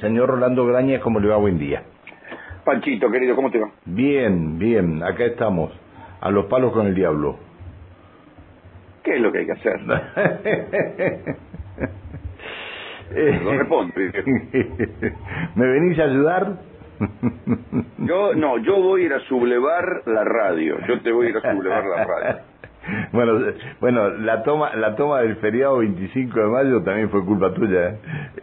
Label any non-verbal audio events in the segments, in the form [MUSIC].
Señor Rolando Graña, ¿cómo le va? Buen día. Panchito, querido, ¿cómo te va? Bien, bien, acá estamos, a los palos con el diablo. ¿Qué es lo que hay que hacer? [LAUGHS] Lo responde. [LAUGHS] ¿Me venís a ayudar? Yo, no, yo voy a ir a sublevar la radio. Yo te voy a ir a sublevar la radio. [LAUGHS] [LAUGHS] Bueno, bueno, la toma, la toma del feriado 25 de mayo también fue culpa tuya, ¿eh?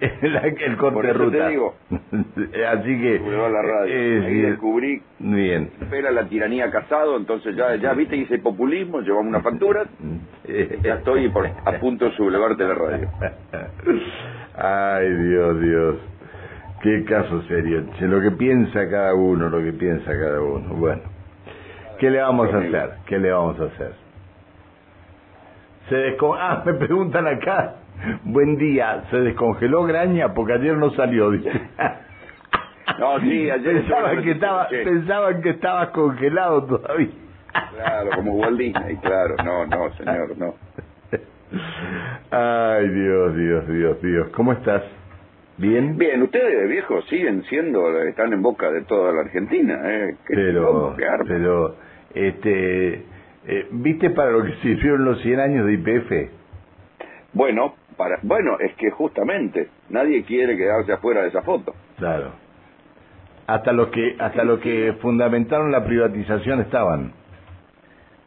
[LAUGHS] el corte Por de ruta. te digo. [LAUGHS] Así que. La radio. eh, Ahí descubrí Bien. espera la tiranía casado, entonces ya, ya viste, hice populismo, llevamos una factura, ya estoy por- a punto de sublevarte la radio. Ay, Dios, Dios. Qué caso serio. Lo que piensa cada uno, lo que piensa cada uno. Bueno, ¿qué le vamos a hacer? ¿Qué le vamos a hacer? Se descon... [LAUGHS] Ah, me preguntan acá. Buen día. ¿Se descongeló Graña? Porque ayer no salió. No, sí, ayer [LAUGHS] pensaban yo- que estaba, pensaban que estabas congelado todavía. Claro, como Walt Disney, claro, no, no, señor, no. Ay, Dios, Dios, Dios, Dios. ¿Cómo estás? ¿Bien? Bien, ustedes, viejos, siguen siendo, están en boca de toda la Argentina, ¿eh? Qué pero, pero, este, eh, ¿viste para lo que [LAUGHS] sirvieron los 100 años de IPF? Bueno, para, bueno, es que justamente nadie quiere quedarse afuera de esa foto. Claro. Hasta los que, hasta los que fundamentaron la privatización estaban.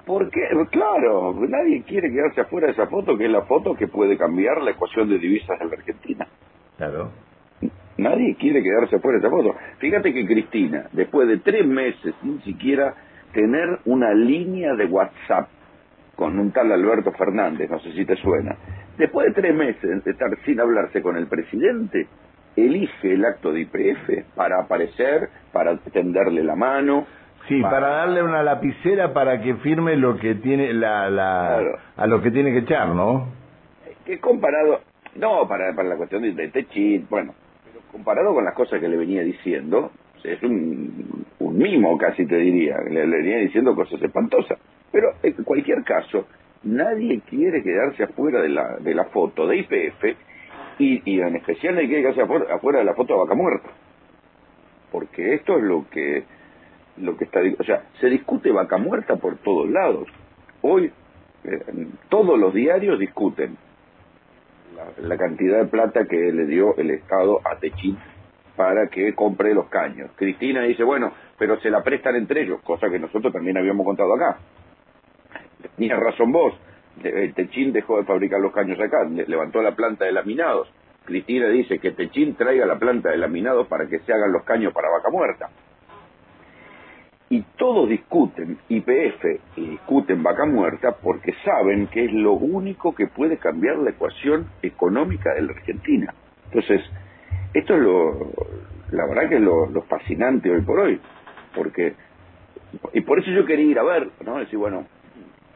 Porque, claro, nadie quiere quedarse afuera de esa foto, que es la foto que puede cambiar la ecuación de divisas de la Argentina. Claro. Nadie quiere quedarse afuera de esa foto. Fíjate que Cristina, después de tres meses sin siquiera tener una línea de WhatsApp con un tal Alberto Fernández, no sé si te suena, después de tres meses de estar sin hablarse con el presidente, elige el acto de IPF para aparecer, para tenderle la mano. Sí, para darle una lapicera para que firme lo que tiene la, la Claro. a lo que tiene que echar, ¿no? que comparado, no, para, para la cuestión de, de Techit, bueno, pero comparado con las cosas que le venía diciendo, es un, un mimo casi te diría, le, le diciendo cosas espantosas. Pero en cualquier caso, nadie quiere quedarse afuera de la, de la foto de IPF y, y en especial nadie quiere quedarse afuera, afuera de la foto de Vaca Muerta. Porque esto es lo que, lo que está, o sea, se discute Vaca Muerta por todos lados. Hoy eh, todos los diarios discuten la, la cantidad de plata que le dio el Estado a Techín para que compre los caños. Cristina dice, bueno, pero se la prestan entre ellos, cosa que nosotros también habíamos contado acá. Tenías razón vos, eh, Techín dejó de fabricar los caños acá, le- levantó la planta de laminados. Cristina dice que Techín traiga la planta de laminados para que se hagan los caños para vaca muerta. Y todos discuten IPF y discuten vaca muerta porque saben que es lo único que puede cambiar la ecuación económica de la Argentina. Entonces, esto es lo, la verdad que es lo, lo fascinante hoy por hoy, porque, y por eso yo quería ir a ver, ¿no? Decir, bueno,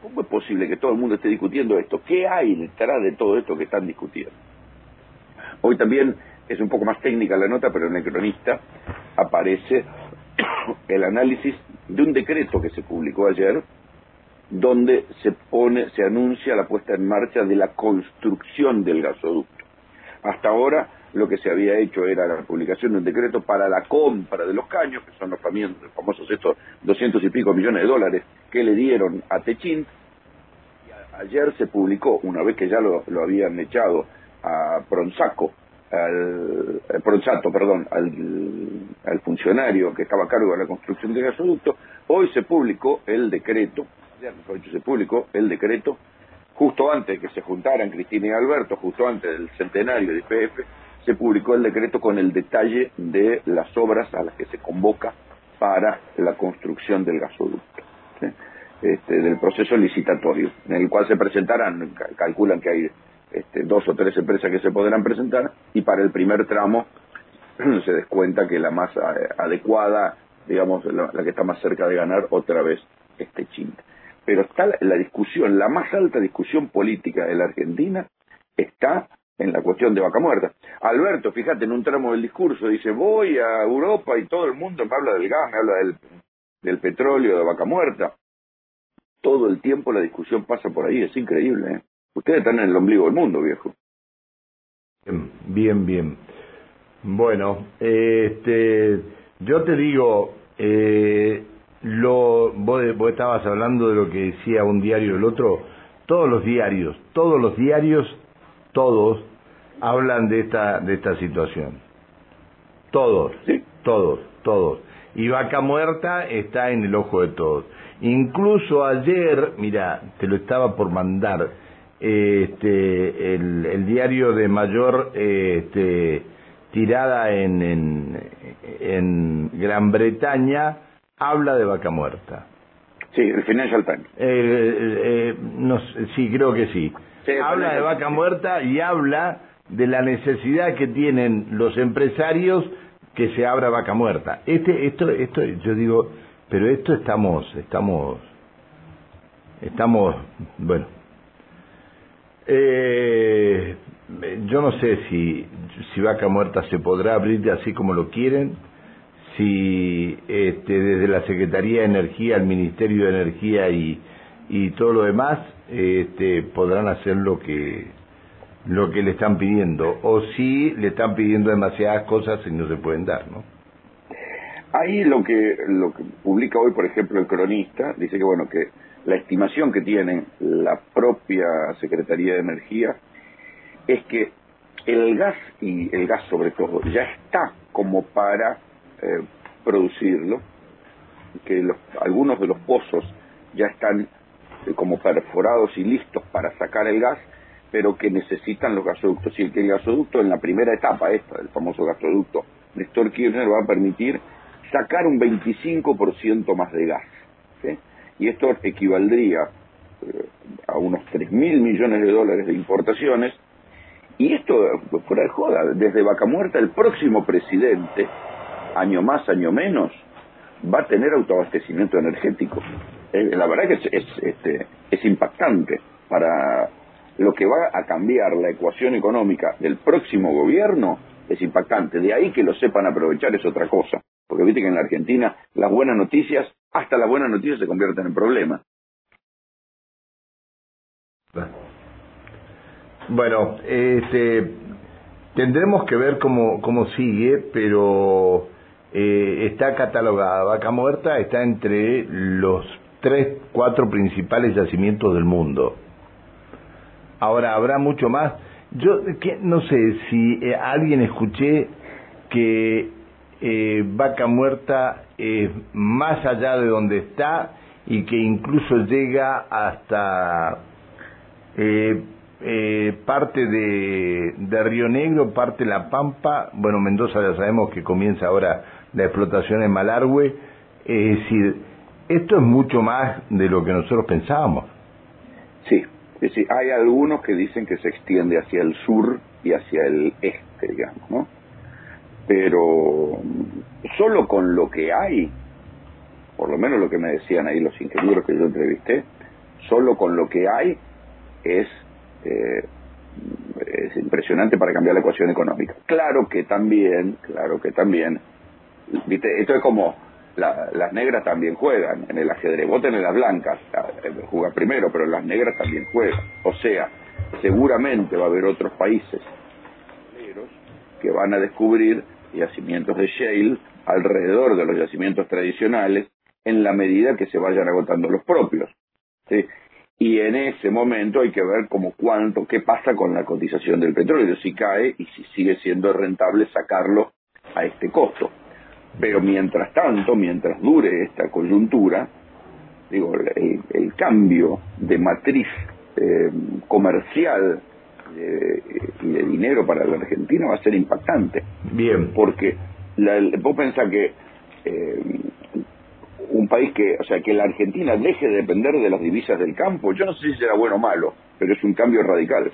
¿cómo es posible que todo el mundo esté discutiendo esto? ¿Qué hay detrás de todo esto que están discutiendo? Hoy también es un poco más técnica la nota, pero en el cronista aparece [COUGHS] el análisis de un decreto que se publicó ayer, donde se pone, se anuncia la puesta en marcha de la construcción del gasoducto. Hasta ahora lo que se había hecho era la publicación de un decreto para la compra de los caños, que son los famosos estos 200 y pico millones de dólares que le dieron a a- Ayer se publicó, una vez que ya lo, lo habían echado a Pronsaco, al, eh, Pronsato, perdón, al, al funcionario que estaba a cargo de la construcción del gasoducto, hoy se publicó el decreto, mejor dicho, se publicó el decreto justo antes que se juntaran Cristina y Alberto, justo antes del centenario de IPF, se publicó el decreto con el detalle de las obras a las que se convoca para la construcción del gasoducto, este, del proceso licitatorio, en el cual se presentarán, ca- calculan que hay este, dos o tres empresas que se podrán presentar, y para el primer tramo [CLEARS THROAT] se descuenta que la más eh, adecuada, digamos, la, que está más cerca de ganar otra vez este Chinta. Pero está la discusión, la más alta discusión política de la Argentina está en la cuestión de vaca muerta. Alberto, fíjate, en un tramo del discurso dice, voy a Europa y todo el mundo me habla del gas, me habla del, del petróleo, de vaca muerta. Todo el tiempo la discusión pasa por ahí, es increíble. ¿eh? Ustedes están en el ombligo del mundo, viejo. Bien, bien. Bueno, este, yo te digo, eh, lo, vos, vos estabas hablando de lo que decía un diario el otro, todos los diarios, todos los diarios, todos hablan de esta, de esta situación. Todos, Sí. todos, todos. Y Vaca Muerta está en el ojo de todos. Incluso ayer, mira, te lo estaba por mandar, este, el, el diario de mayor este, tirada en, en, en Gran Bretaña habla de Vaca Muerta. Sí, el Financial Times. Eh, eh, eh, no sí, creo que sí. Sí, habla de vaca muerta y habla de la necesidad que tienen los empresarios que se abra vaca muerta. Este, esto, esto, yo digo, pero esto estamos, estamos, estamos, bueno. Eh, yo no sé si, si vaca muerta se podrá abrir así como lo quieren si este, desde la Secretaría de Energía, el Ministerio de Energía y, y todo lo demás este, podrán hacer lo que lo que le están pidiendo o si le están pidiendo demasiadas cosas y no se pueden dar, ¿no? Ahí lo que, lo que publica hoy, por ejemplo, el cronista, dice que bueno, que la estimación que tiene la propia Secretaría de Energía es que el gas, y el gas sobre todo, ya está como para eh, producirlo, que los- algunos de los pozos ya están como perforados y listos para sacar el gas, pero que necesitan los gasoductos. Y el gasoducto en la primera etapa, esta, el famoso gasoducto Néstor Kirchner, va a permitir sacar un 25% más de gas. Y esto equivaldría eh, a unos 3 mil millones de dólares de importaciones. Y esto, eh, fuera de joda, desde Vaca Muerta, el próximo presidente, año más, año menos, va a tener autoabastecimiento energético. Eh, la verdad que es, es, este, es impactante para lo que va a cambiar la ecuación económica del próximo gobierno, es impactante. De ahí que lo sepan aprovechar es otra cosa. Porque viste que en la Argentina las buenas noticias, hasta las buenas noticias se convierten en problemas. Bueno, este, tendremos que ver cómo, cómo sigue, pero eh, está catalogada. Vaca Muerta está entre los tres, cuatro principales yacimientos del mundo. Ahora, habrá mucho más. Yo no sé si eh, alguien escuché que eh, Vaca Muerta es más allá de donde está y que incluso llega hasta eh, eh, parte de, de Río Negro, parte La Pampa, bueno, Mendoza ya sabemos que comienza ahora la explotación en Malargüe, es decir, esto es mucho más de lo que nosotros pensábamos. Sí, es decir, hay algunos que dicen que se extiende hacia el sur y hacia el este, digamos, ¿no? Pero solo con lo que hay, por lo menos lo que me decían ahí los ingenieros que yo entrevisté, solo con lo que hay es, eh, es impresionante para cambiar la ecuación económica. Claro que también, claro que también, viste, esto es como la- las negras también juegan en el ajedrez. Vos tenés las blancas, la- eh, juega primero, pero las negras también juegan. O sea, seguramente va a haber otros países que van a descubrir yacimientos de shale alrededor de los yacimientos tradicionales en la medida que se vayan agotando los propios. ¿sí? Y en ese momento hay que ver como cuánto, qué pasa con la cotización del petróleo, si cae y si sigue siendo rentable sacarlo a este costo. Pero mientras tanto, mientras dure esta coyuntura, digo, el, el cambio de matriz eh, comercial eh, y de dinero para la Argentina va a ser impactante. Bien, Porque la, vos pensás que eh, un país que, o sea, que la Argentina deje de depender de las divisas del campo, yo no sé si será bueno o malo, pero es un cambio radical.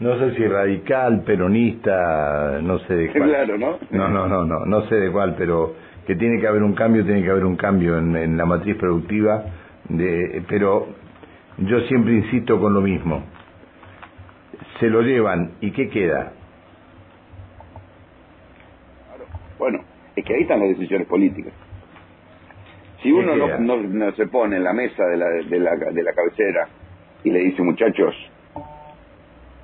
no sé si radical, peronista, no sé de cuál. Claro, ¿no? No, no, no, no, no sé de cuál, pero que tiene que haber un cambio, tiene que haber un cambio en, en la matriz productiva, de, pero yo siempre insisto con lo mismo. Se lo llevan, ¿y qué queda? Bueno, es que ahí están las decisiones políticas. Si uno ¿Qué no, no, no se pone en la mesa de la, de, la, de la cabecera y le dice, muchachos,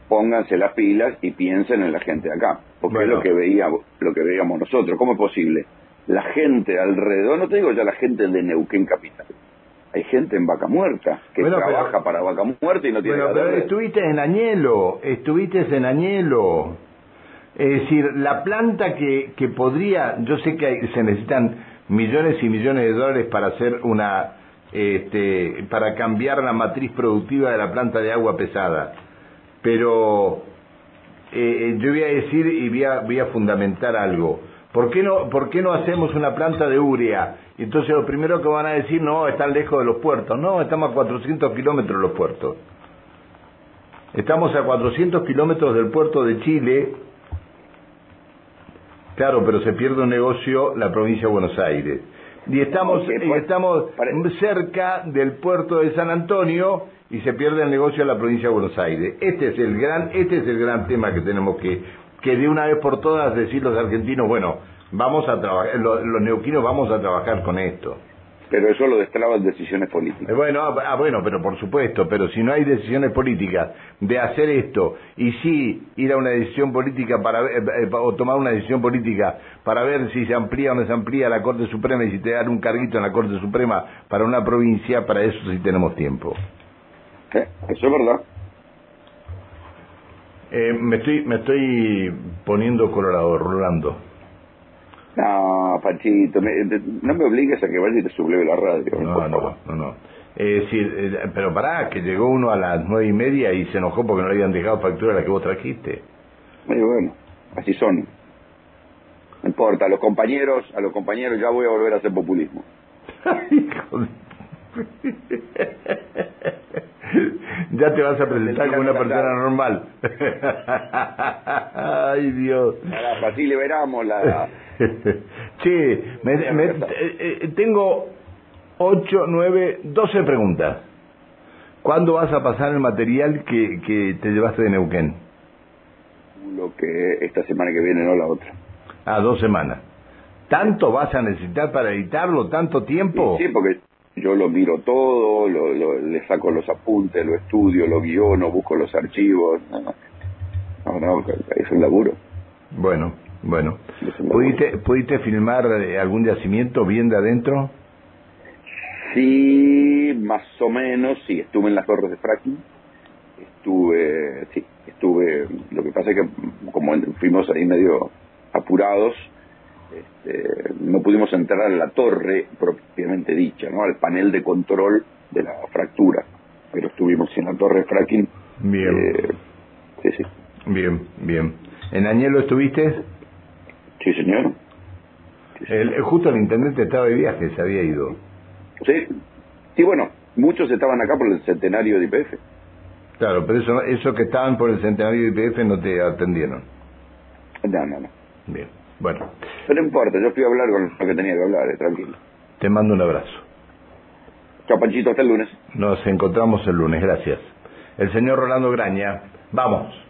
pónganse las pilas y piensen en la gente de acá, porque es lo que veíamos, lo que veíamos nosotros. ¿Cómo es posible? La gente alrededor, no te digo ya la gente de Neuquén capital. Hay gente en Vaca Muerta que trabaja para Vaca Muerta y no tiene bueno, pero estuviste en Añelo, estuviste en Añelo. Es decir, la planta que, que podría, yo sé que se necesitan millones y millones de dólares para hacer una, este, para cambiar la matriz productiva de la planta de agua pesada, pero eh, yo voy a decir y voy a, voy a fundamentar algo. ¿Por qué, no, ¿Por qué no hacemos una planta de urea? Entonces lo primero que van a decir, no, están lejos de los puertos. No, estamos a 400 kilómetros de los puertos. Estamos a 400 kilómetros del puerto de Chile, Claro, pero se pierde un negocio la provincia de Buenos Aires. Y estamos, y estamos cerca del puerto de San Antonio y se pierde el negocio de la provincia de Buenos Aires. Este es el gran, este es el gran tema que tenemos que, que de una vez por todas decir los argentinos, bueno, vamos a trabajar, los, los neuquinos vamos a trabajar con esto. Pero eso lo destraban decisiones políticas. Eh, bueno, ah, ah, bueno, pero por supuesto, pero si no hay decisiones políticas de hacer esto y sí ir a una decisión política para eh, eh, o tomar una decisión política para ver si se amplía o no se amplía la Corte Suprema y si te dan un carguito en la Corte Suprema para una provincia, para eso sí tenemos tiempo. eso es verdad. me estoy me estoy poniendo colorado, Rolando. No, Panchito, no me obligues a que vaya y te subleve la radio. No, no, no, no. Es decir, eh, pero pará, que llegó uno a las nueve y media y se enojó porque no le habían dejado factura a la que vos trajiste. Bueno, bueno, así son. No importa, a los compañeros, a los compañeros ya voy a volver a hacer populismo. [LAUGHS] ya te vas a presentar como una persona normal. Ay, Dios. así liberamos la... sí, me, eh, eh, tengo 8, 9, 12 preguntas. ¿Cuándo vas a pasar el material que, que te llevaste de Neuquén? Lo que esta semana que viene, no la otra. Ah, dos semanas. ¿Tanto vas a necesitar para editarlo? ¿Tanto tiempo? Sí, porque yo lo miro todo, lo, le saco los apuntes, lo estudio, lo guiono, busco los archivos. No, no, es un laburo. Bueno, bueno. ¿Pudiste, ¿Pudiste filmar eh, algún yacimiento bien de adentro? Sí, más o menos, sí. Estuve en las torres de fracking. Estuve, sí, estuve. Lo que pasa es que como fuimos ahí medio apurados, este, no pudimos entrar a la torre propiamente dicha, ¿no? Al panel de control de la fractura. Pero estuvimos en la torre fracking. Bien. Eh, sí, sí. Bien, bien. ¿En Añelo estuviste? Sí, señor. El, justo el intendente estaba de viaje, se había ido. Sí, sí, bueno, muchos estaban acá por el centenario de IPF. Claro, pero eso, eso que estaban por el centenario de IPF no te atendieron. No, no, no. Bien, bueno. Pero no importa, yo fui a hablar con lo que tenía que hablar, eh, tranquilo. Te mando un abrazo. Chao, Panchito, hasta el lunes. Nos encontramos el lunes, gracias. El señor Rolando Graña, vamos.